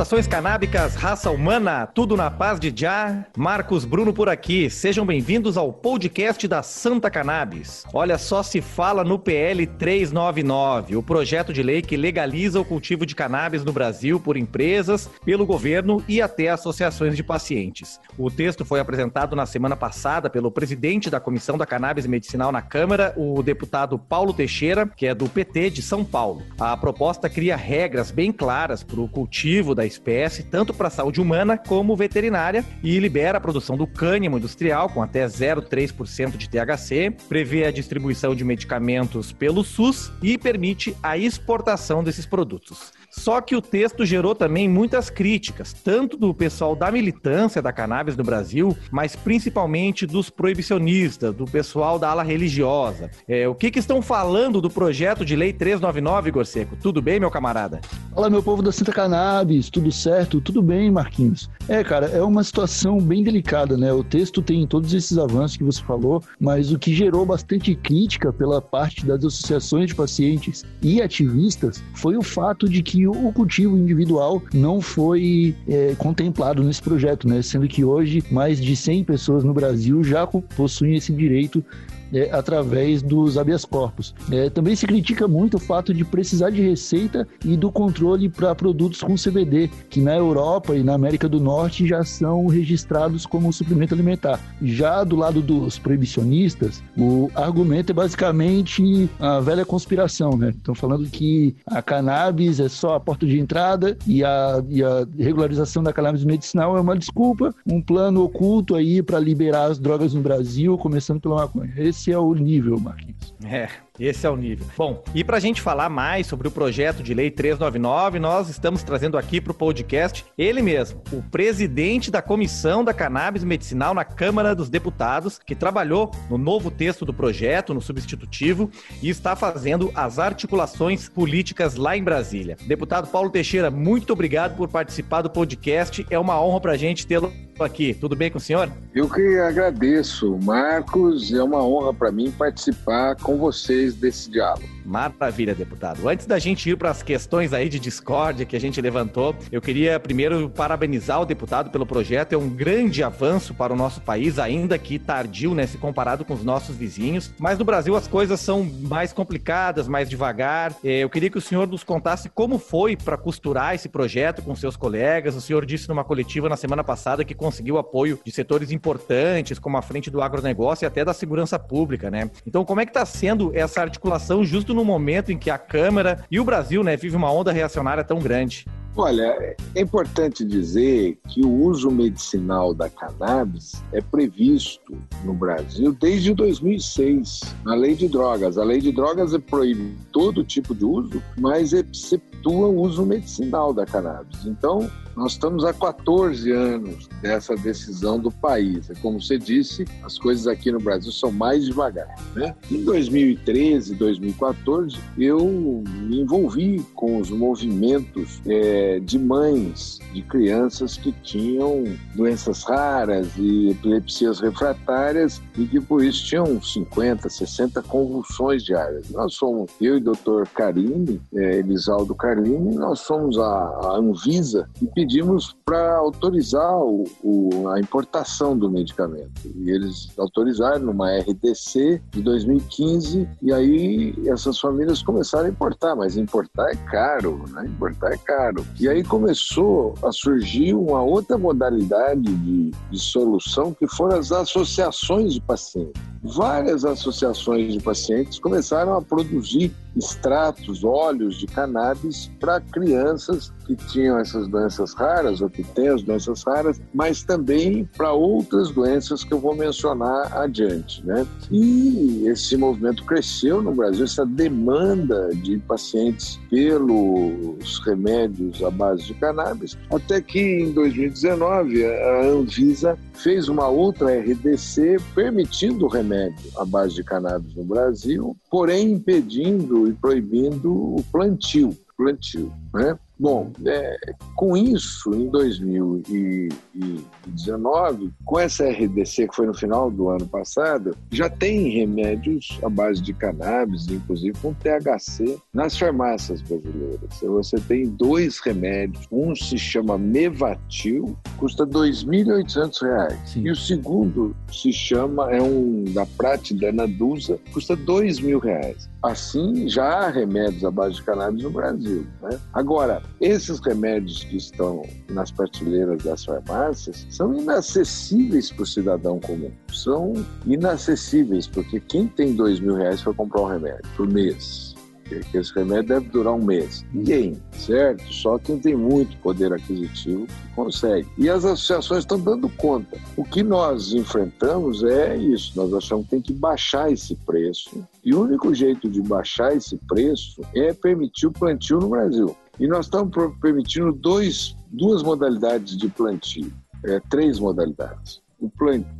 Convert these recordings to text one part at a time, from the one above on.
Saudações canábicas, raça humana, tudo na paz de Já. Marcos Bruno por aqui. Sejam bem-vindos ao podcast da Santa Cannabis. Olha só se fala no PL 399, o projeto de lei que legaliza o cultivo de cannabis no Brasil por empresas, pelo governo e até associações de pacientes. O texto foi apresentado na semana passada pelo presidente da Comissão da Cannabis Medicinal na Câmara, o deputado Paulo Teixeira, que é do PT de São Paulo. A proposta cria regras bem claras para o cultivo da espécie, tanto para a saúde humana como veterinária, e libera a produção do cânhamo industrial com até 0,3% de THC, prevê a distribuição de medicamentos pelo SUS e permite a exportação desses produtos. Só que o texto gerou também muitas críticas, tanto do pessoal da militância da cannabis no Brasil, mas principalmente dos proibicionistas, do pessoal da ala religiosa. É, o que, que estão falando do projeto de lei 399, Gorseco? Tudo bem, meu camarada? Fala, meu povo da Santa Cannabis, tudo certo? Tudo bem, Marquinhos? É, cara, é uma situação bem delicada, né? O texto tem todos esses avanços que você falou, mas o que gerou bastante crítica pela parte das associações de pacientes e ativistas foi o fato de que o cultivo individual não foi é, contemplado nesse projeto, né? Sendo que hoje mais de 100 pessoas no Brasil já possuem esse direito é, através dos habeas corpus. É, também se critica muito o fato de precisar de receita e do controle para produtos com CBD, que na Europa e na América do Norte já são registrados como suplemento alimentar. Já do lado dos proibicionistas, o argumento é basicamente a velha conspiração, né? Estão falando que a cannabis é só a porta de entrada e a, e a regularização da cannabis medicinal é uma desculpa, um plano oculto aí para liberar as drogas no Brasil, começando pela maconha. Esse esse é o nível, Marquinhos. É, esse é o nível. Bom, e para a gente falar mais sobre o projeto de lei 399, nós estamos trazendo aqui para o podcast ele mesmo, o presidente da Comissão da Cannabis Medicinal na Câmara dos Deputados, que trabalhou no novo texto do projeto, no substitutivo, e está fazendo as articulações políticas lá em Brasília. Deputado Paulo Teixeira, muito obrigado por participar do podcast. É uma honra para a gente tê-lo aqui. Tudo bem com o senhor? Eu que agradeço, Marcos. É uma honra para mim participar com vocês desse diálogo. Maravilha, deputado. Antes da gente ir para as questões aí de discórdia que a gente levantou, eu queria primeiro parabenizar o deputado pelo projeto. É um grande avanço para o nosso país, ainda que tardio, né, se comparado com os nossos vizinhos. Mas no Brasil as coisas são mais complicadas, mais devagar. É, eu queria que o senhor nos contasse como foi para costurar esse projeto com seus colegas. O senhor disse numa coletiva na semana passada que conseguiu apoio de setores importantes, como a frente do agronegócio e até da segurança pública, né? Então, como é que está sendo essa articulação justo no momento em que a Câmara e o Brasil, né, vive uma onda reacionária tão grande? Olha, é importante dizer que o uso medicinal da cannabis é previsto no Brasil desde 2006, na lei de drogas. A lei de drogas proíbe todo tipo de uso, mas exceptua o uso medicinal da cannabis. Então, nós estamos há 14 anos dessa decisão do país. É como você disse, as coisas aqui no Brasil são mais devagar. Né? Em 2013, 2014, eu me envolvi com os movimentos é, de mães de crianças que tinham doenças raras e epilepsias refratárias e que por isso tinham 50, 60 convulsões diárias. Nós somos, eu e o doutor Carine, é, Elisaldo Carline, nós somos a, a Anvisa e pedimos para autorizar o, o, a importação do medicamento. E eles autorizaram numa RDC de 2015, e aí essas famílias começaram a importar, mas importar é caro, né? Importar é caro. E aí começou a surgir uma outra modalidade de, de solução que foram as associações de pacientes. Várias associações de pacientes começaram a produzir extratos, óleos de cannabis para crianças que tinham essas doenças raras ou que têm as doenças raras, mas também para outras doenças que eu vou mencionar adiante, né? E esse movimento cresceu no Brasil, essa demanda de pacientes pelos remédios à base de cannabis, até que em 2019 a Anvisa fez uma outra RDC permitindo o remédio à base de cannabis no Brasil, porém impedindo e proibindo o plantio. plantio né? Bom, é, com isso, em 2019, com essa RDC que foi no final do ano passado, já tem remédios à base de cannabis, inclusive com THC, nas farmácias brasileiras. Você tem dois remédios, um se chama Mevatil, custa R$ 2.800, e o segundo se chama, é um da Pratidana Dusa, custa R$ 2.000. Assim, já há remédios à base de cannabis no Brasil. Né? Agora, esses remédios que estão nas prateleiras das farmácias são inacessíveis para o cidadão comum. São inacessíveis, porque quem tem dois mil reais para comprar um remédio por mês? que esse remédio deve durar um mês. Ninguém, certo? Só quem tem muito poder aquisitivo consegue. E as associações estão dando conta. O que nós enfrentamos é isso. Nós achamos que tem que baixar esse preço. E o único jeito de baixar esse preço é permitir o plantio no Brasil. E nós estamos permitindo dois, duas modalidades de plantio, é, três modalidades. O plano, é,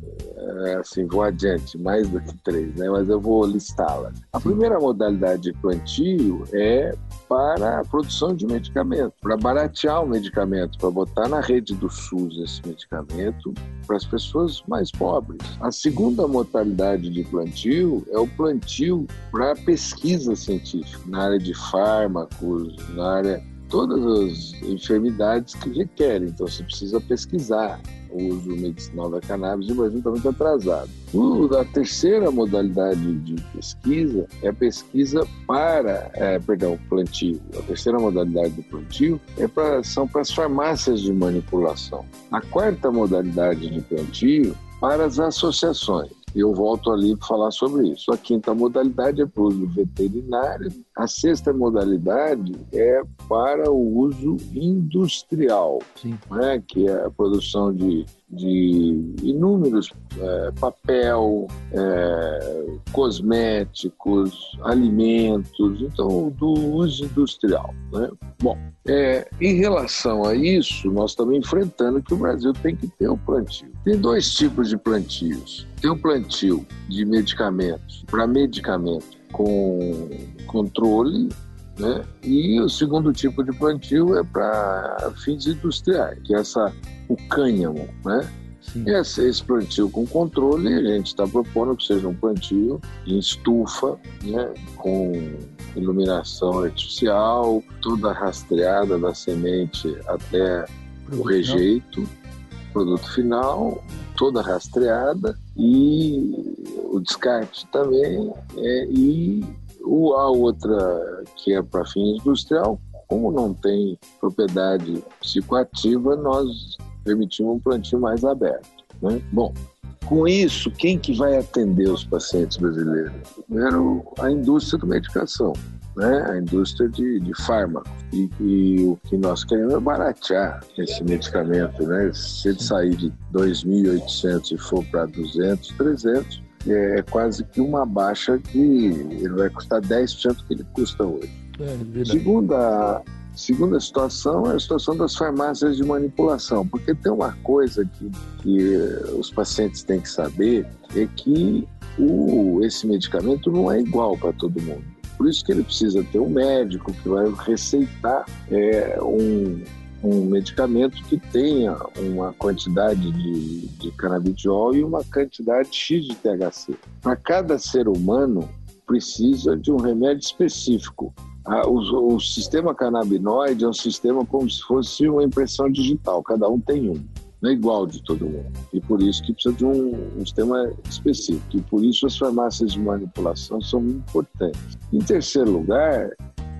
assim, vou adiante, mais do que três, né? mas eu vou listá-las. A primeira modalidade de plantio é para a produção de medicamento, para baratear o medicamento, para botar na rede do SUS esse medicamento para as pessoas mais pobres. A segunda modalidade de plantio é o plantio para pesquisa científica, na área de fármacos, na área todas as enfermidades que requerem. Então, você precisa pesquisar o uso medicinal da cannabis e o Brasil está muito atrasado. O, a terceira modalidade de pesquisa é a pesquisa para, é, perdão, plantio. A terceira modalidade do plantio é pra, são para as farmácias de manipulação. A quarta modalidade de plantio para as associações. Eu volto ali para falar sobre isso. A quinta modalidade é para o uso veterinário. A sexta modalidade é para o uso industrial, né? que é a produção de, de inúmeros é, papel, é, cosméticos, alimentos, então do uso industrial. Né? Bom, é, em relação a isso, nós estamos enfrentando que o Brasil tem que ter um plantio. Tem dois tipos de plantios. Tem um plantio de medicamentos para medicamento com controle, né? E o segundo tipo de plantio é para fins industriais, que é essa o cânhamo, né? Sim. Esse, esse plantio com controle, a gente está propondo que seja um plantio em estufa, né? com iluminação artificial, toda rastreada da semente até o rejeito, produto final, toda rastreada e o descarte também é, e o, a outra que é para fim industrial, como não tem propriedade psicoativa, nós permitimos um plantio mais aberto. Né? Bom, com isso, quem que vai atender os pacientes brasileiros? Primeiro, a indústria da medicação, né? a indústria de, de fármacos. E, e, o que nós queremos é baratear esse medicamento. Né? Se ele sair de 2.800 e for para 200, 300, é quase que uma baixa que ele vai custar 10% do que ele custa hoje. É, Segunda Segunda situação é a situação das farmácias de manipulação, porque tem uma coisa que, que os pacientes têm que saber, é que o, esse medicamento não é igual para todo mundo. Por isso que ele precisa ter um médico que vai receitar é, um, um medicamento que tenha uma quantidade de, de canabidiol e uma quantidade X de THC. Para cada ser humano, precisa de um remédio específico. o, o, sistema canabinoide é um sistema como se fosse uma impressão digital, cada um tem um, não é igual de todo mundo. E por isso que precisa de um, um sistema específico. E por isso as farmácias de manipulação são muito importantes. Em terceiro lugar,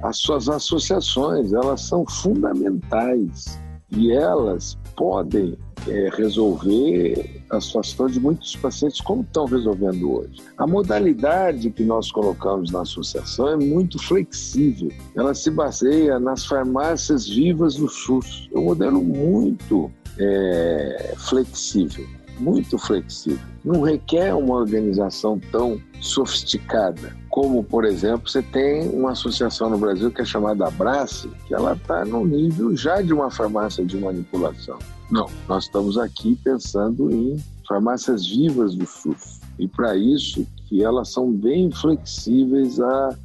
as suas associações, elas são fundamentais e elas podem é, resolver a situação de muitos pacientes como estão resolvendo hoje. A modalidade que nós colocamos na associação é muito flexível. Ela se baseia nas farmácias vivas do SUS. É um modelo muito é, flexível muito flexível. Não requer uma organização tão sofisticada como, por exemplo, você tem uma associação no Brasil que é chamada Abrace, que ela está no nível já de uma farmácia de manipulação. Não, nós estamos aqui pensando em farmácias vivas do SUS. E para isso que elas são bem flexíveis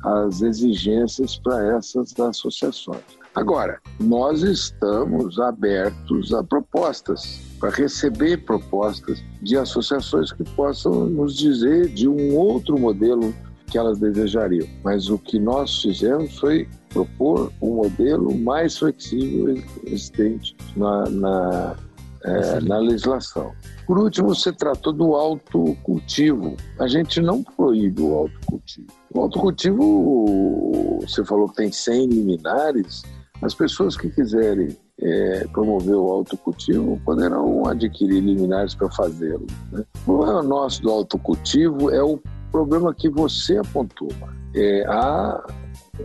às exigências para essas associações. Agora, nós estamos abertos a propostas, para receber propostas de associações que possam nos dizer de um outro modelo que elas desejariam. Mas o que nós fizemos foi propor um modelo mais flexível existente na, na, é, na legislação. Por último, você tratou do autocultivo. A gente não proíbe o autocultivo. O autocultivo, você falou que tem 100 liminares, as pessoas que quiserem é, promover o autocultivo poderão adquirir liminares para fazê-lo. Né? O problema nosso do autocultivo é o problema que você apontou. É, há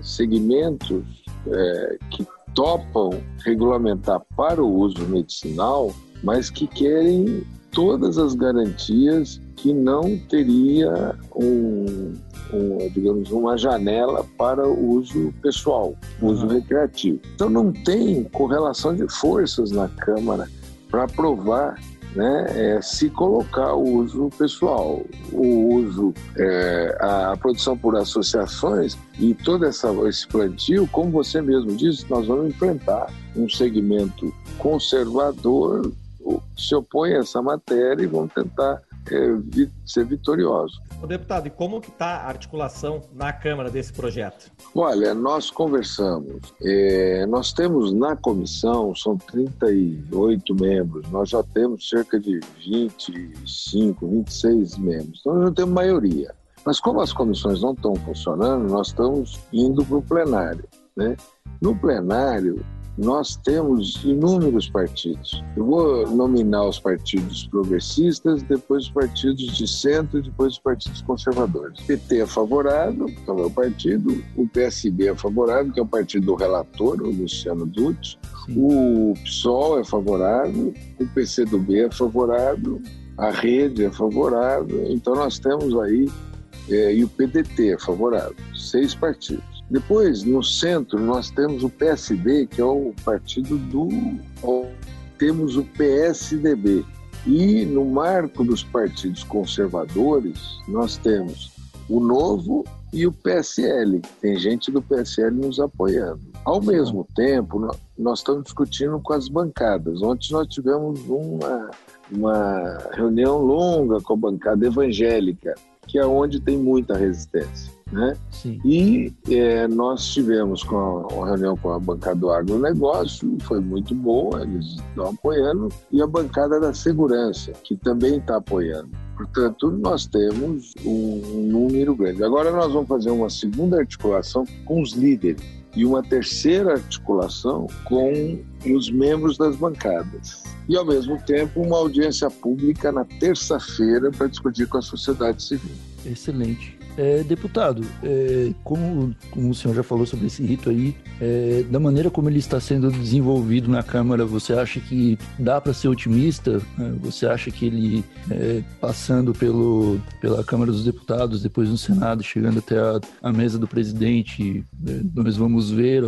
segmentos é, que topam regulamentar para o uso medicinal, mas que querem todas as garantias que não teria um, um, digamos, uma janela para o uso pessoal, uso uhum. recreativo. Então não tem correlação de forças na Câmara para aprovar né, é, se colocar o uso pessoal, o uso, é, a, produção por associações e todo essa, esse plantio, como você mesmo disse, nós vamos enfrentar um segmento conservador se opõe a essa matéria e vamos tentar ser vitorioso. O deputado, e como que está a articulação na Câmara desse projeto? Olha, nós conversamos. É, nós temos na comissão, são 38 membros, nós já temos cerca de 25, 26 membros. Então, nós não temos maioria. Mas como as comissões não estão funcionando, nós estamos indo para o plenário. Né? No plenário, nós temos inúmeros partidos. Eu vou nominar os partidos progressistas, depois os partidos de centro e depois os partidos conservadores. O PT é favorável, que é o meu partido, o PSB é favorável, que é o partido do relator, o Luciano Dutti, o PSOL é favorável, o PCdoB é favorável, a Rede é favorável, então nós temos aí, é, e o PDT é favorável, seis partidos. Depois, no centro, nós temos o PSD, que é o partido do. Temos o PSDB. E no marco dos partidos conservadores, nós temos o Novo e o PSL. Tem gente do PSL nos apoiando. Ao mesmo tempo, nós estamos discutindo com as bancadas. Ontem nós tivemos uma, uma reunião longa com a bancada evangélica, que é onde tem muita resistência. Né? Sim. E é, nós tivemos com a, uma reunião com a bancada do agronegócio, foi muito boa, eles estão apoiando, e a bancada da segurança, que também está apoiando. Portanto, nós temos um número grande. Agora nós vamos fazer uma segunda articulação com os líderes e uma terceira articulação com os membros das bancadas. E, ao mesmo tempo, uma audiência pública na terça-feira para discutir com a sociedade civil. Excelente. É, deputado, é, como, como, o senhor já falou sobre esse rito aí, é, da maneira como ele está sendo desenvolvido na Câmara, você acha que dá para ser otimista? É, você acha que ele, é, passando pelo, pela Câmara dos Deputados, depois no Senado, chegando até a, a mesa do presidente, é, nós vamos ver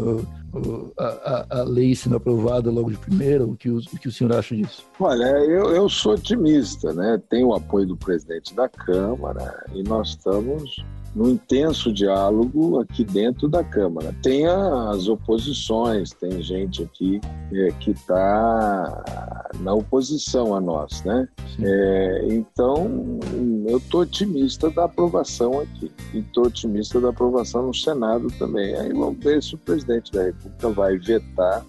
a, a, a, lei sendo aprovada logo de primeira? O que o, o que o senhor acha disso? Olha, eu, eu sou otimista, né? Tenho o apoio do presidente da Câmara e nós estamos num intenso diálogo aqui dentro da Câmara. Tem as oposições, tem gente aqui é, que está na oposição a nós, né? É, então, eu estou otimista da aprovação aqui e estou otimista da aprovação no Senado também. Aí vamos ver se o presidente da República vai vetar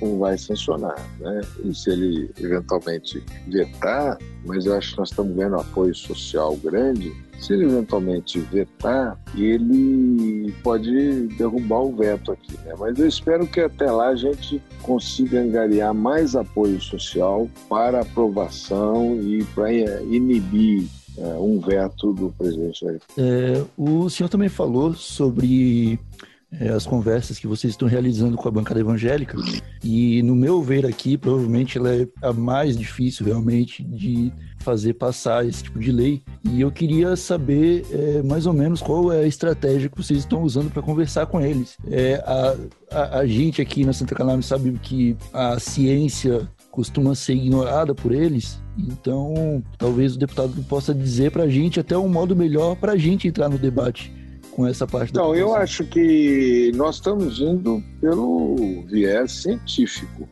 ou vai sancionar, né? E se ele eventualmente vetar, mas eu acho que nós estamos vendo apoio social grande, se ele eventualmente vetar, ele pode derrubar o veto aqui, né? Mas eu espero que até lá a gente consiga angariar mais apoio social para aprovação e para inibir é, um veto do presidente é, O senhor também falou sobre é, as conversas que vocês estão realizando com a bancada evangélica. E no meu ver aqui, provavelmente ela é a mais difícil realmente de fazer passar esse tipo de lei. E eu queria saber é, mais ou menos qual é a estratégia que vocês estão usando para conversar com eles. É, a, a, a, gente aqui na Santa Canário sabe que a ciência costuma ser ignorada por eles. Então, talvez o deputado possa dizer para a gente até um modo melhor para a gente entrar no debate com essa parte da Não, eu acho que nós estamos indo pelo viés científico,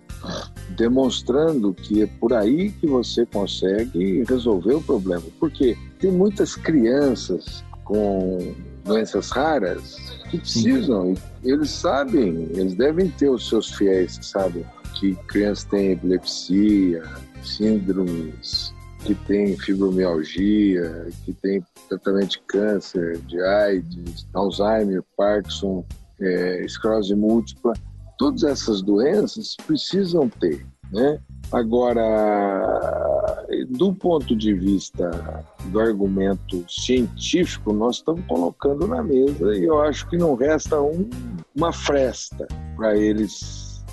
demonstrando que é por aí que você consegue resolver o problema. Porque tem muitas crianças com doenças raras que precisam, eles sabem, eles devem ter os seus fiéis que sabem que crianças têm epilepsia, síndromes, que tem fibromialgia, que tem tratamento de câncer, de AIDS, Alzheimer, Parkinson, é, esclerose múltipla. Todas essas doenças precisam ter, né? Agora, do ponto de vista do argumento científico, nós estamos colocando na mesa e eu acho que não resta um, uma fresta para eles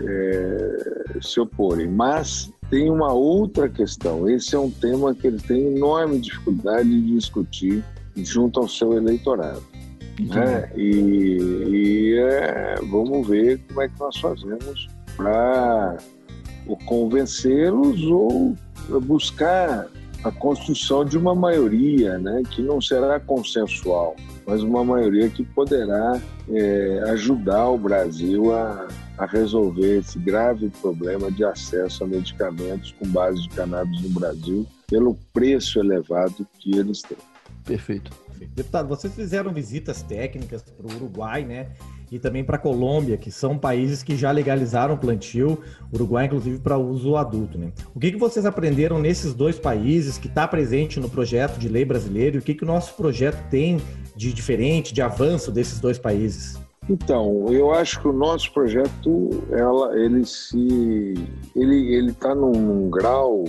é, se oporem. Mas tem uma outra questão. Esse é um tema que eles têm enorme dificuldade de discutir junto ao seu eleitorado. Né? E, e é, vamos ver como é que nós fazemos para convencê-los ou buscar a construção de uma maioria, né, que não será consensual, mas uma maioria que poderá é, ajudar o Brasil a, a resolver esse grave problema de acesso a medicamentos com base de cannabis no Brasil pelo preço elevado que eles têm. Perfeito. Deputado, vocês fizeram visitas técnicas para o Uruguai, né? E também para a Colômbia, que são países que já legalizaram o plantio, Uruguai, inclusive, para uso adulto. Né? O que, que vocês aprenderam nesses dois países que está presente no projeto de lei brasileiro e o que, que o nosso projeto tem de diferente, de avanço desses dois países? Então, eu acho que o nosso projeto, ela, ele se, ele ele está num grau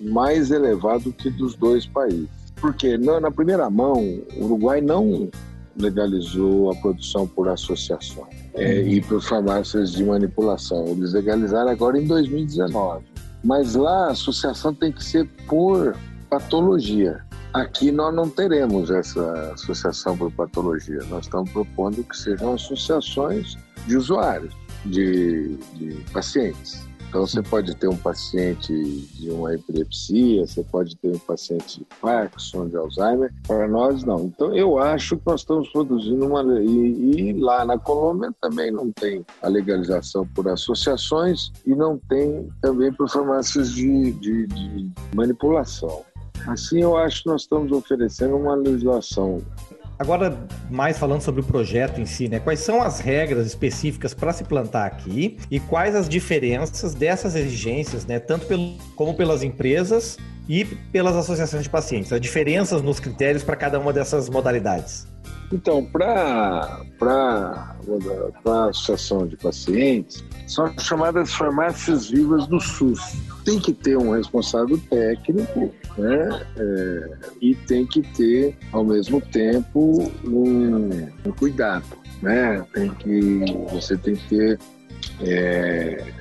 mais elevado que dos dois países. Porque na, na primeira mão, o Uruguai não legalizou a produção por associações é, e por farmácias de manipulação. Eles legalizaram agora em 2019. Mas lá a associação tem que ser por patologia. Aqui nós não teremos essa associação por patologia. Nós estamos propondo que sejam associações de usuários, de, de pacientes. Então, você pode ter um paciente de uma epilepsia, você pode ter um paciente de Parkinson, de Alzheimer. Para nós, não. Então, eu acho que nós estamos produzindo uma. E, e lá na Colômbia também não tem a legalização por associações e não tem também por farmácias de, de, de manipulação. Assim, eu acho que nós estamos oferecendo uma legislação Agora, mais falando sobre o projeto em si, né? Quais são as regras específicas para se plantar aqui e quais as diferenças dessas exigências, né? Tanto pelo, como pelas empresas e pelas associações de pacientes. As diferenças nos critérios para cada uma dessas modalidades. Então, para a associação de pacientes, são chamadas farmácias vivas do SUS. Tem que ter um responsável técnico né? É, e tem que ter, ao mesmo tempo, um, um, cuidado. Né? Tem que, você tem que ter. É,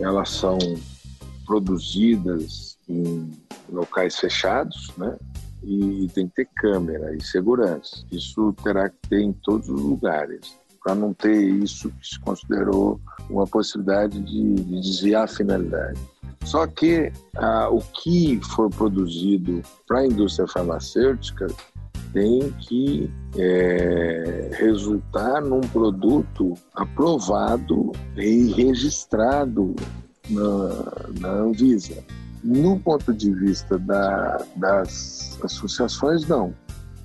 elas são produzidas em locais fechados, né? e tem que ter câmera e segurança. Isso terá que ter em todos os lugares, para não ter isso que se considerou uma possibilidade de, de desviar a finalidade. Só que ah, o que for produzido para a indústria farmacêutica tem que é, resultar num produto aprovado e registrado na, na Anvisa. No ponto de vista da, das associações, não.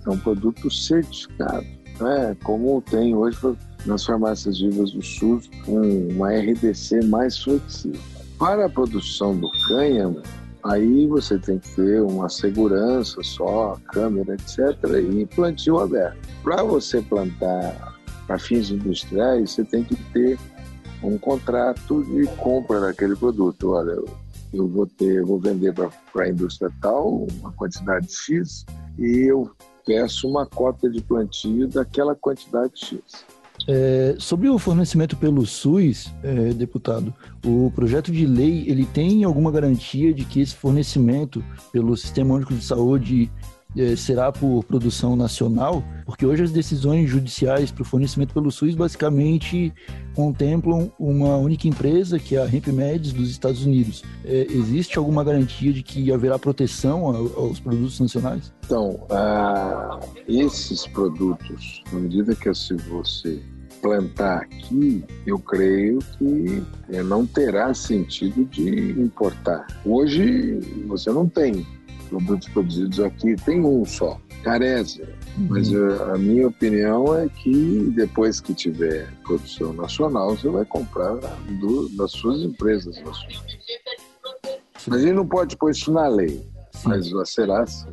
É um produto certificado, né? como tem hoje nas farmácias vivas do SUS, um, uma RDC mais flexível. Para a produção do cânhamo, aí você tem que ter uma segurança só, câmera, etc., e plantio aberto. Para você plantar para fins industriais, você tem que ter um contrato de compra daquele produto. Olha, eu vou ter, vou vender para a indústria tal uma quantidade X e eu peço uma cota de plantio daquela quantidade X. É, sobre o fornecimento pelo SUS, é, deputado, o projeto de lei ele tem alguma garantia de que esse fornecimento pelo Sistema Único de Saúde é, será por produção nacional? Porque hoje as decisões judiciais para o fornecimento pelo SUS basicamente contemplam uma única empresa, que é a Meds dos Estados Unidos. É, existe alguma garantia de que haverá proteção aos produtos nacionais? Então, uh, esses produtos, à medida que se você plantar aqui, eu creio que é, não terá sentido de importar. Hoje você não tem produtos produzidos aqui, tem um só, Carésia. Mas uhum. a minha opinião é que depois que tiver produção nacional, você vai comprar do, das suas empresas nacionais. Mas a gente não pode pôr isso na lei, mas será assim.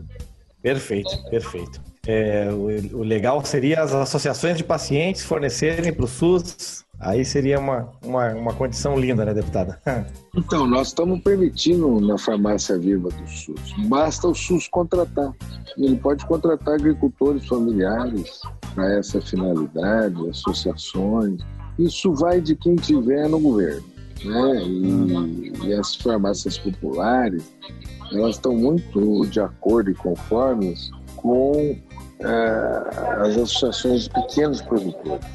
Perfeito, perfeito. É, o, o, legal seria as associações de pacientes fornecerem para o SUS. Aí seria uma, uma, uma condição linda, né, deputada? Então, nós estamos permitindo na farmácia viva do SUS. Basta o SUS contratar. Ele pode contratar agricultores familiares para essa finalidade, associações. Isso vai de quem tiver no governo. Né? E, e as farmácias populares, elas estão muito de acordo e conformes com é, as associações de pequenos produtores.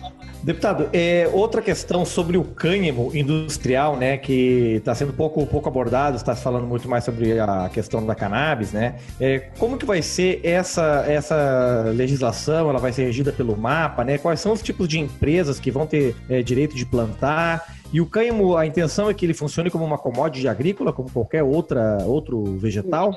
Deputado, é, outra questão sobre o cânhamo industrial, né, que está sendo pouco, pouco abordado, está se falando muito mais sobre a questão da cannabis, né? É, como que vai ser essa, essa legislação? Ela vai ser regida pelo MAPA, né? Quais são os tipos de empresas que vão ter é, direito de plantar? E o cânhamo, a intenção é que ele funcione como uma commodity agrícola, como qualquer outra, outro vegetal?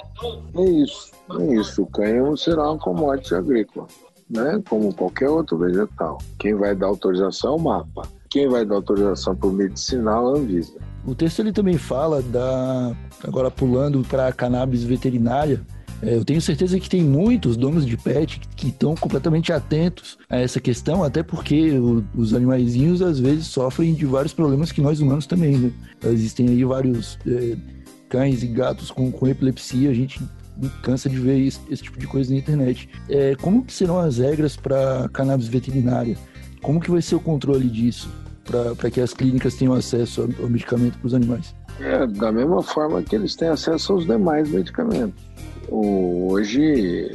É isso, é isso. O cânhamo será uma commodity agrícola né? Como qualquer outro vegetal. Quem vai dar autorização é o mapa. Quem vai dar autorização para o medicinal é a Anvisa. O texto ele também fala da agora pulando para a cannabis veterinária. É, eu tenho certeza que tem muitos donos de pet que estão completamente atentos a essa questão, até porque o, os animaizinhos às vezes sofrem de vários problemas que nós humanos também. Né? Existem aí vários é, cães e gatos com, com epilepsia, a gente cansa de ver esse, esse tipo de coisa na internet. É, como serão as regras para cannabis veterinária? Como que vai ser o controle disso para que as clínicas tenham acesso ao, ao medicamento para os animais? É, da mesma forma que eles têm acesso aos demais medicamentos. Hoje,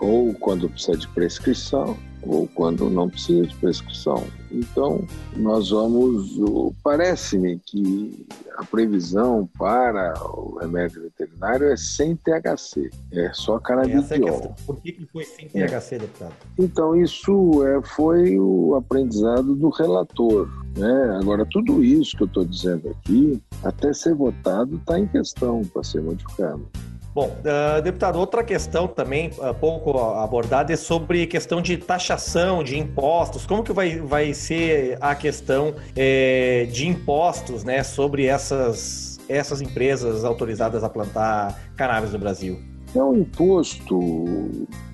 ou quando precisa de prescrição, ou quando não precisa de prescrição. Então, nós vamos. Parece-me que a previsão para o remédio veterinário é sem THC, é só canabidiol. Essa é a questão. Por que, que foi sem THC, é. deputado? Então, isso é, foi o aprendizado do relator. Né? Agora, tudo isso que eu estou dizendo aqui, até ser votado, está em questão para ser modificado. Bom, uh, deputado, outra questão também uh, pouco abordada é sobre questão de taxação de impostos. Como que vai, vai ser a questão eh, de impostos né, sobre essas, essas empresas autorizadas a plantar cannabis no Brasil? É um imposto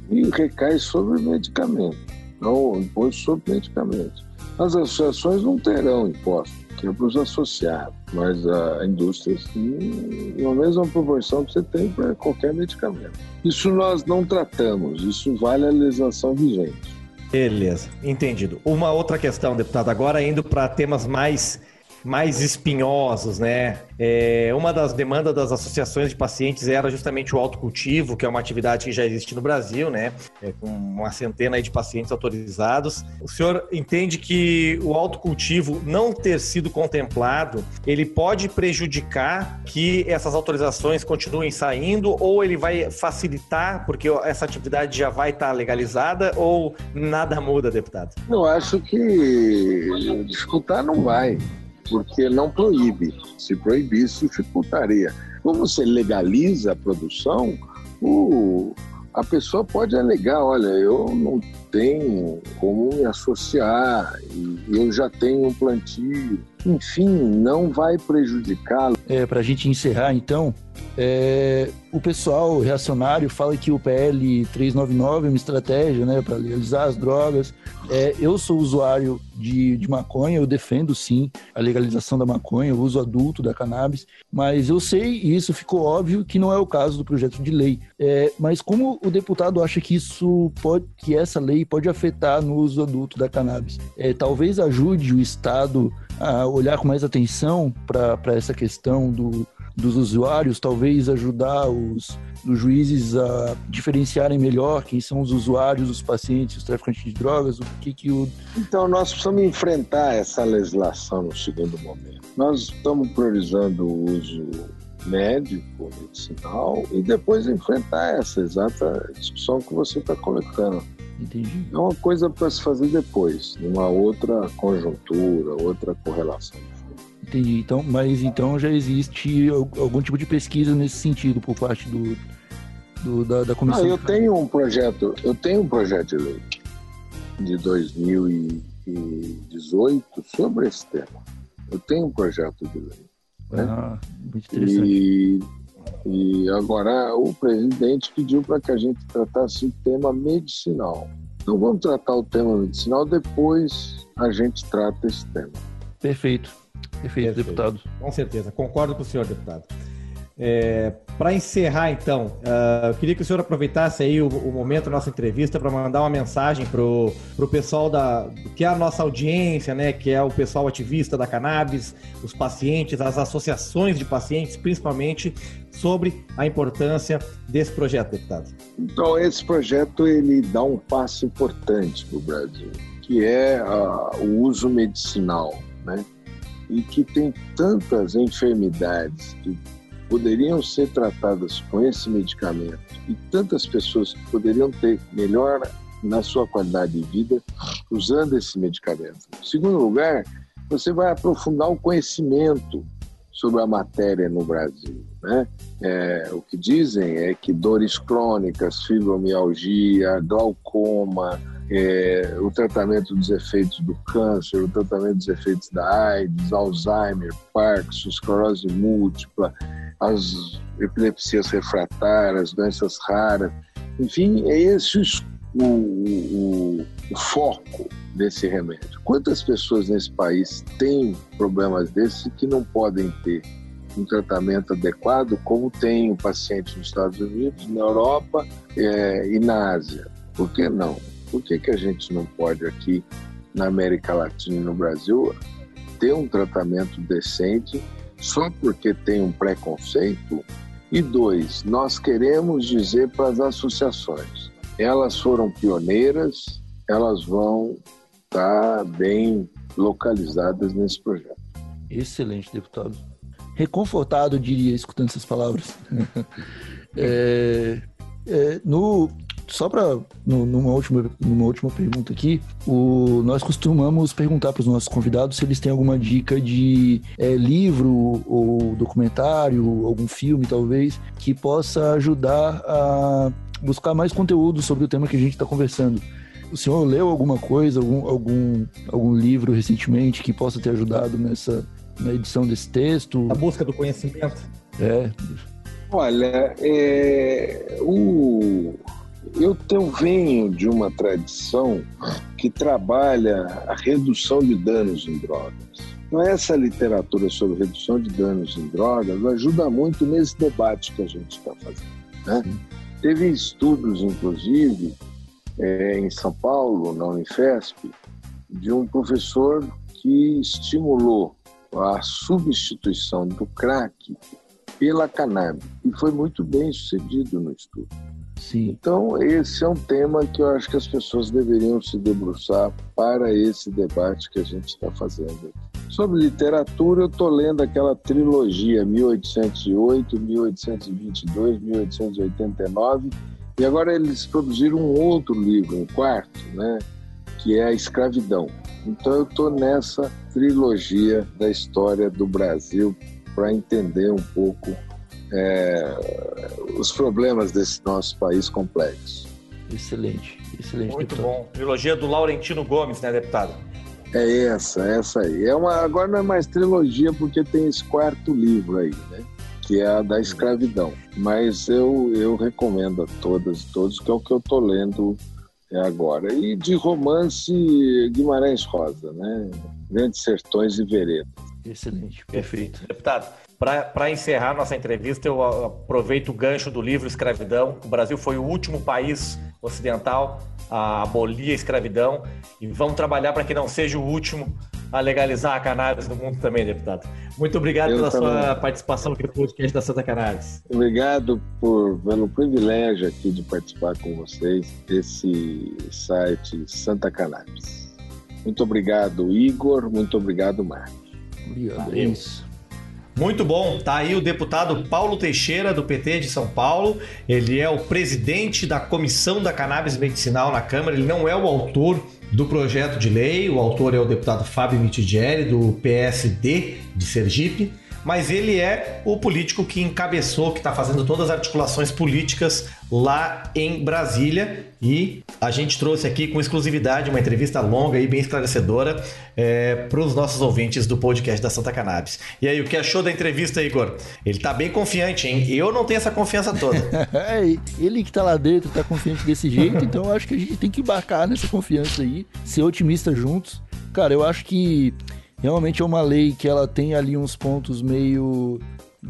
e recai sobre medicamentos. É um imposto sobre medicamentos. As associações não terão imposto para os associados, mas a indústria sim, na mesma proporção que você tem para qualquer medicamento. Isso nós não tratamos, isso vale a legislação vigente. Beleza, entendido. Uma outra questão, deputado, agora indo para temas mais mais espinhosos, né? É, uma das demandas das associações de pacientes era justamente o autocultivo, que é uma atividade que já existe no Brasil, né? É, com uma centena de pacientes autorizados. O senhor entende que o autocultivo não ter sido contemplado, ele pode prejudicar que essas autorizações continuem saindo ou ele vai facilitar, porque essa atividade já vai estar legalizada ou nada muda, deputado? Eu acho que dificultar não vai porque não proíbe. Se proibisse, dificultaria. Como você legaliza a produção, o, a pessoa pode alegar, olha, eu não tenho como me associar, eu já tenho um plantio. Enfim, não vai prejudicá-lo. É, Para a gente encerrar, então, é, o pessoal reacionário fala que o PL 399 é uma estratégia né, para legalizar as drogas. É, eu sou usuário de, de maconha, eu defendo sim a legalização da maconha, o uso adulto da cannabis, mas eu sei, e isso ficou óbvio, que não é o caso do projeto de lei. É, mas como o deputado acha que isso pode, que essa lei pode afetar no uso adulto da cannabis? É, talvez ajude o Estado a olhar com mais atenção para essa questão do, dos usuários, talvez ajudar os, os juízes a diferenciarem melhor quem são os usuários, os pacientes, os traficantes de drogas, o que que o... Então, nós precisamos enfrentar essa legislação no segundo momento. Nós estamos priorizando o uso médico, medicinal, e depois enfrentar essa exata discussão que você está colocando. Entendi. É uma coisa para se fazer depois, numa outra conjuntura, outra correlação. Entendi. Então, mas então já existe algum tipo de pesquisa nesse sentido por parte do, do da, da comissão? Ah, eu tenho um projeto, eu tenho um projeto de lei de 2018 sobre esse tema. Eu tenho um projeto de lei. Né? Ah, muito interessante. E, e agora o presidente pediu para que a gente tratasse o tema medicinal. Então vamos tratar o tema medicinal, depois a gente trata esse tema. Perfeito. Perfeito, Perfeito. deputado. Com certeza, concordo com o senhor, deputado. É, para encerrar, então, uh, eu queria que o senhor aproveitasse aí o, o momento da nossa entrevista para mandar uma mensagem para o pessoal da que é a nossa audiência, né, que é o pessoal ativista da cannabis, os pacientes, as associações de pacientes, principalmente, sobre a importância desse projeto, deputado. Então, esse projeto ele dá um passo importante para o Brasil, que é uh, o uso medicinal, né? E que tem tantas enfermidades que poderiam ser tratadas com esse medicamento e tantas pessoas que poderiam ter melhor na sua qualidade de vida usando esse medicamento. Em segundo lugar, você vai aprofundar o conhecimento sobre a matéria no Brasil. Né? É, o que dizem é que dores crônicas, fibromialgia, glaucoma, é, o tratamento dos efeitos do câncer, o tratamento dos efeitos da AIDS, Alzheimer, Parkinson, esclerose múltipla, as epilepsias refratárias, doenças raras. Enfim, é esse o, o, o foco desse remédio. Quantas pessoas nesse país têm problemas desses que não podem ter um tratamento adequado, como tem o paciente nos Estados Unidos, na Europa é, e na Ásia? Por que não? Por que, que a gente não pode aqui na América Latina e no Brasil ter um tratamento decente só porque tem um preconceito? E dois, nós queremos dizer para as associações, elas foram pioneiras, elas vão estar tá bem localizadas nesse projeto. Excelente, deputado. Reconfortado, diria, escutando essas palavras. é, é, no, só para numa última, numa última pergunta aqui, o, nós costumamos perguntar para os nossos convidados se eles têm alguma dica de é, livro ou documentário, algum filme talvez, que possa ajudar a buscar mais conteúdo sobre o tema que a gente está conversando. O senhor leu alguma coisa, algum, algum, algum livro recentemente que possa ter ajudado nessa na edição desse texto? A busca do conhecimento. É. Olha, é, o, eu, eu venho de uma tradição que trabalha a redução de danos em drogas. Então, essa literatura sobre redução de danos em drogas ajuda muito nesse debate que a gente está fazendo. Né? Teve estudos, inclusive, é, em São Paulo, na Unifesp, de um professor que estimulou a substituição do crack pela cannabis e foi muito bem sucedido no estudo. Sim. Então, esse é um tema que eu acho que as pessoas deveriam se debruçar para esse debate que a gente está fazendo. Sobre literatura, eu estou lendo aquela trilogia 1808, 1822, 1889, e agora eles produziram um outro livro, um quarto, né, que é a escravidão. Então, eu estou nessa trilogia da história do Brasil para entender um pouco é, os problemas desse nosso país complexo. Excelente, excelente. Muito deputado. bom. Trilogia do Laurentino Gomes, né, deputado? É essa, essa aí. É uma, agora não é mais trilogia porque tem esse quarto livro aí, né? Que é a da escravidão. Mas eu, eu recomendo a todas e todos, que é o que eu estou lendo agora. E de romance, Guimarães Rosa, né? Grandes Sertões e Veredas. Excelente, perfeito. Deputado, para encerrar nossa entrevista, eu aproveito o gancho do livro Escravidão. O Brasil foi o último país ocidental a abolir a escravidão e vamos trabalhar para que não seja o último a legalizar a cannabis no mundo também, deputado. Muito obrigado Eu pela também. sua participação aqui no podcast da Santa Cannabis. Obrigado por, pelo privilégio aqui de participar com vocês desse site Santa Cannabis. Muito obrigado, Igor. Muito obrigado, Marcos. Obrigado. Valeu. Isso. Muito bom, tá aí o deputado Paulo Teixeira, do PT de São Paulo. Ele é o presidente da Comissão da Cannabis Medicinal na Câmara. Ele não é o autor do projeto de lei, o autor é o deputado Fábio Mitigieri, do PSD de Sergipe mas ele é o político que encabeçou, que está fazendo todas as articulações políticas lá em Brasília. E a gente trouxe aqui com exclusividade uma entrevista longa e bem esclarecedora é, para os nossos ouvintes do podcast da Santa Cannabis. E aí, o que achou da entrevista, Igor? Ele está bem confiante, hein? Eu não tenho essa confiança toda. é, ele que está lá dentro está confiante desse jeito, então eu acho que a gente tem que embarcar nessa confiança aí, ser otimista juntos. Cara, eu acho que realmente é uma lei que ela tem ali uns pontos meio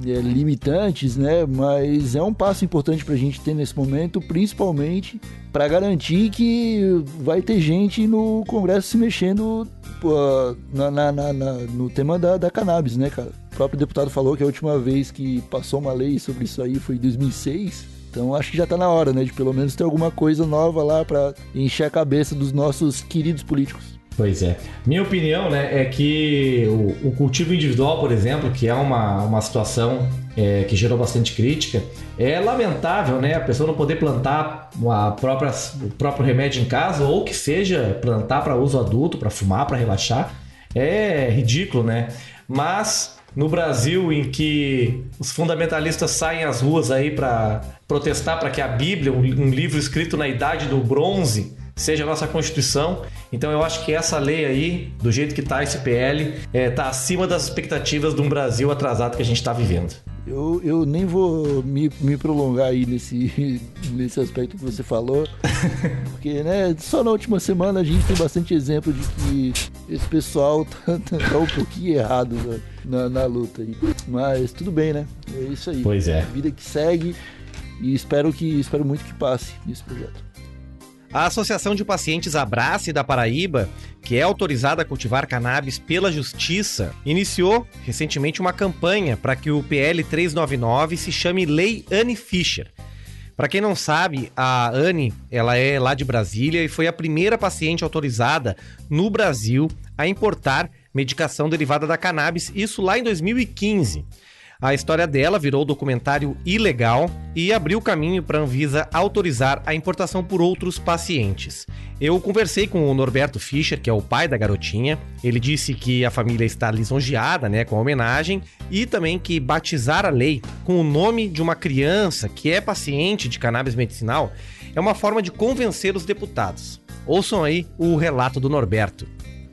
é, limitantes, né? Mas é um passo importante para a gente ter nesse momento, principalmente para garantir que vai ter gente no Congresso se mexendo uh, na, na, na, no tema da, da cannabis, né, cara? O próprio deputado falou que a última vez que passou uma lei sobre isso aí foi em 2006. Então acho que já está na hora, né, de pelo menos ter alguma coisa nova lá para encher a cabeça dos nossos queridos políticos. Pois é. Minha opinião né, é que o, o cultivo individual, por exemplo, que é uma, uma situação é, que gerou bastante crítica, é lamentável né, a pessoa não poder plantar a própria, o próprio remédio em casa ou que seja plantar para uso adulto, para fumar, para relaxar. É ridículo, né? Mas no Brasil, em que os fundamentalistas saem às ruas aí para protestar para que a Bíblia, um livro escrito na idade do bronze, seja a nossa Constituição. Então eu acho que essa lei aí, do jeito que está esse PL, está é, tá acima das expectativas de um Brasil atrasado que a gente está vivendo. Eu, eu nem vou me, me prolongar aí nesse, nesse aspecto que você falou, porque né, só na última semana a gente tem bastante exemplo de que esse pessoal tá, tá, tá um pouquinho errado na, na, luta aí. Mas tudo bem, né? É isso aí. Pois é. Vida que segue e espero que espero muito que passe esse projeto. A Associação de Pacientes Abrace da Paraíba, que é autorizada a cultivar cannabis pela Justiça, iniciou recentemente uma campanha para que o PL 399 se chame Lei Anne Fischer. Para quem não sabe, a Anne, ela é lá de Brasília e foi a primeira paciente autorizada no Brasil a importar medicação derivada da cannabis, isso lá em 2015. A história dela virou documentário ilegal e abriu caminho para a Anvisa autorizar a importação por outros pacientes. Eu conversei com o Norberto Fischer, que é o pai da garotinha. Ele disse que a família está lisonjeada né, com a homenagem e também que batizar a lei com o nome de uma criança que é paciente de cannabis medicinal é uma forma de convencer os deputados. Ouçam aí o relato do Norberto.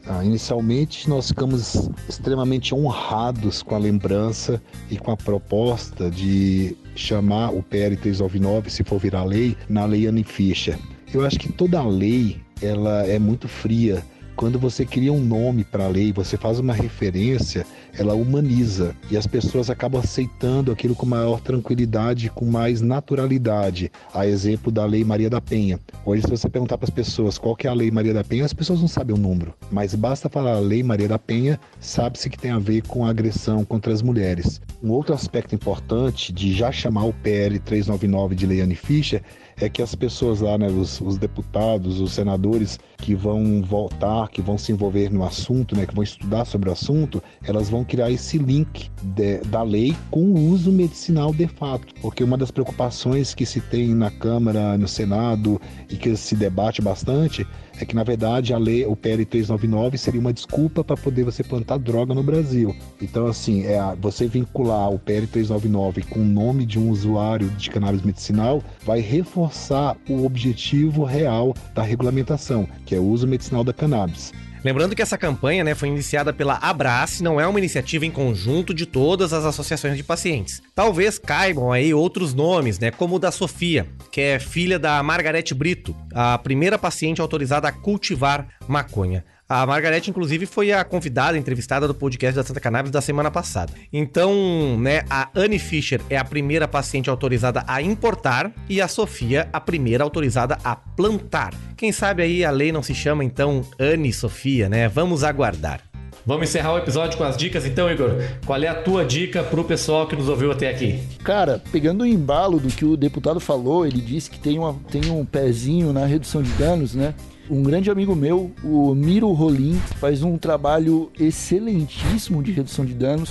Ah, inicialmente, nós ficamos extremamente honrados com a lembrança e com a proposta de chamar o PL 399, se for virar lei, na lei Anne Fischer. Eu acho que toda lei ela é muito fria quando você cria um nome para a lei, você faz uma referência, ela humaniza e as pessoas acabam aceitando aquilo com maior tranquilidade, com mais naturalidade. A exemplo da Lei Maria da Penha. Hoje, se você perguntar para as pessoas qual que é a Lei Maria da Penha, as pessoas não sabem o número, mas basta falar a Lei Maria da Penha, sabe-se que tem a ver com a agressão contra as mulheres. Um outro aspecto importante de já chamar o PL 399 de Leiane Fischer é que as pessoas lá, né, os, os, deputados, os senadores que vão voltar, que vão se envolver no assunto, né, que vão estudar sobre o assunto, elas vão criar esse link de, da lei com o uso medicinal de fato. Porque uma das preocupações que se tem na Câmara, no Senado e que se debate bastante é que na verdade a lei, o PL 399 seria uma desculpa para poder você plantar droga no Brasil. Então assim, é você vincular o PL 399 com o nome de um usuário de cannabis medicinal vai reforçar o objetivo real da regulamentação, que é o uso medicinal da cannabis. Lembrando que essa campanha né, foi iniciada pela Abrace, não é uma iniciativa em conjunto de todas as associações de pacientes. Talvez caibam aí outros nomes, né, como o da Sofia, que é filha da Margarete Brito, a primeira paciente autorizada a cultivar maconha. A Margarete, inclusive, foi a convidada entrevistada do podcast da Santa Cannabis da semana passada. Então, né, a Anne Fischer é a primeira paciente autorizada a importar e a Sofia a primeira autorizada a plantar. Quem sabe aí a lei não se chama então Anne Sofia, né? Vamos aguardar. Vamos encerrar o episódio com as dicas então, Igor. Qual é a tua dica pro pessoal que nos ouviu até aqui? Cara, pegando o embalo do que o deputado falou, ele disse que tem, uma, tem um pezinho na redução de danos, né? Um grande amigo meu, o Miro Rolim, faz um trabalho excelentíssimo de redução de danos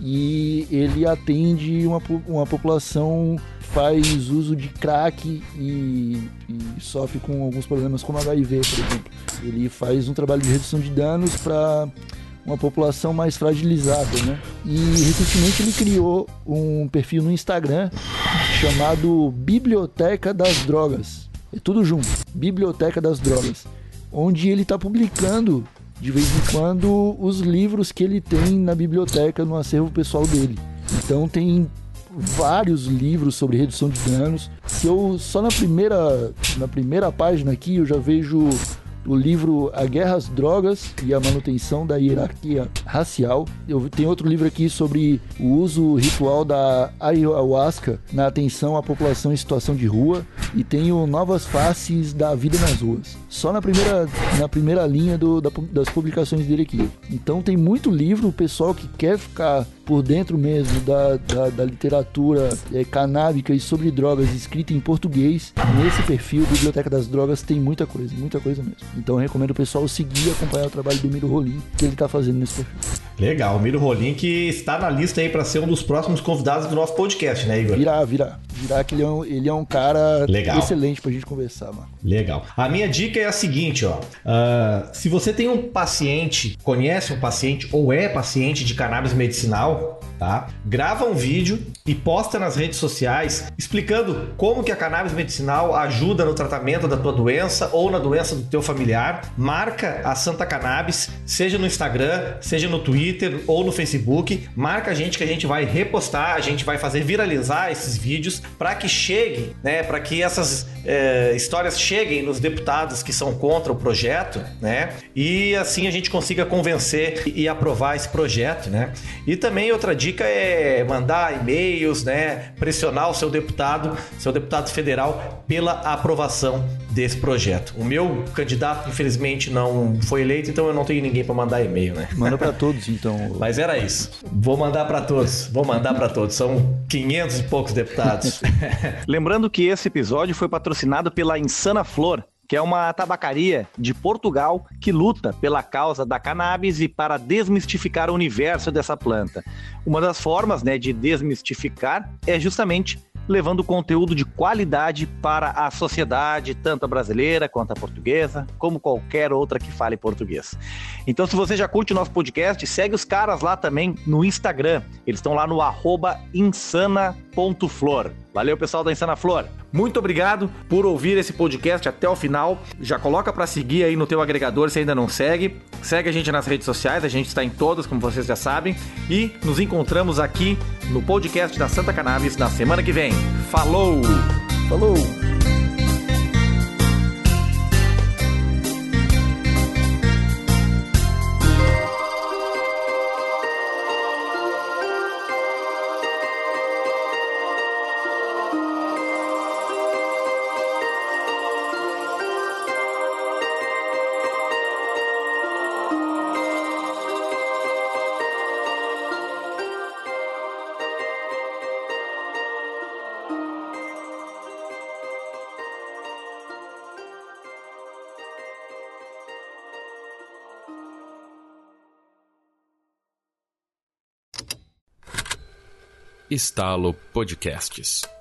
e ele atende uma, uma população faz uso de crack e, e, sofre com alguns problemas como HIV, por exemplo. Ele faz um trabalho de redução de danos para uma população mais fragilizada, né? E recentemente ele criou um perfil no Instagram chamado Biblioteca das Drogas. É tudo junto, Biblioteca das Drogas, onde ele está publicando de vez em quando os livros que ele tem na biblioteca, no acervo pessoal dele. Então tem vários livros sobre redução de danos. Se eu só na primeira na primeira página aqui eu já vejo o livro A Guerra às Drogas e a Manutenção da Hierarquia Racial. Eu tenho outro livro aqui sobre o uso ritual da ayahuasca na atenção à população em situação de rua e tenho Novas Faces da Vida nas Ruas. Só na primeira, na primeira linha do, da, das publicações dele aqui. Então tem muito livro, o pessoal que quer ficar por dentro mesmo da, da, da literatura é, canábica e sobre drogas escrita em português, nesse perfil Biblioteca das Drogas tem muita coisa, muita coisa mesmo. Então eu recomendo o pessoal seguir e acompanhar o trabalho do Miro Rolim que ele está fazendo nesse perfil. Legal, o Miro Rolim que está na lista aí para ser um dos próximos convidados do nosso podcast, né, Igor? Virá, virá. Virá que ele é um, ele é um cara Legal. excelente pra gente conversar, mano. Legal. A minha dica é a seguinte, ó. Uh, se você tem um paciente, conhece um paciente ou é paciente de cannabis medicinal, tá? Grava um vídeo e posta nas redes sociais explicando como que a cannabis medicinal ajuda no tratamento da tua doença ou na doença do teu familiar. Marca a Santa Cannabis, seja no Instagram, seja no Twitter ou no Facebook. Marca a gente que a gente vai repostar, a gente vai fazer viralizar esses vídeos para que chegue, né? Para que essas é, histórias cheguem nos deputados que são contra o projeto, né? E assim a gente consiga convencer e aprovar esse projeto, né? E também outra dica é mandar e-mails, né? Pressionar o seu deputado, seu deputado federal, pela aprovação desse projeto. O meu candidato, infelizmente, não foi eleito, então eu não tenho ninguém para mandar e-mail, né? Manda para todos, então. Mas era isso. Vou mandar para todos. Vou mandar para todos. São 500 e poucos deputados. Lembrando que esse episódio foi patrocinado pela Insana Flor que é uma tabacaria de Portugal que luta pela causa da cannabis e para desmistificar o universo dessa planta. Uma das formas né, de desmistificar é justamente levando conteúdo de qualidade para a sociedade, tanto a brasileira quanto a portuguesa, como qualquer outra que fale português. Então, se você já curte o nosso podcast, segue os caras lá também no Instagram. Eles estão lá no insana.flor. Valeu, pessoal da Insana Flor. Muito obrigado por ouvir esse podcast até o final. Já coloca para seguir aí no teu agregador se ainda não segue. Segue a gente nas redes sociais, a gente está em todas, como vocês já sabem. E nos encontramos aqui no podcast da Santa Cannabis na semana que vem. Falou! Falou! Estalo Podcasts.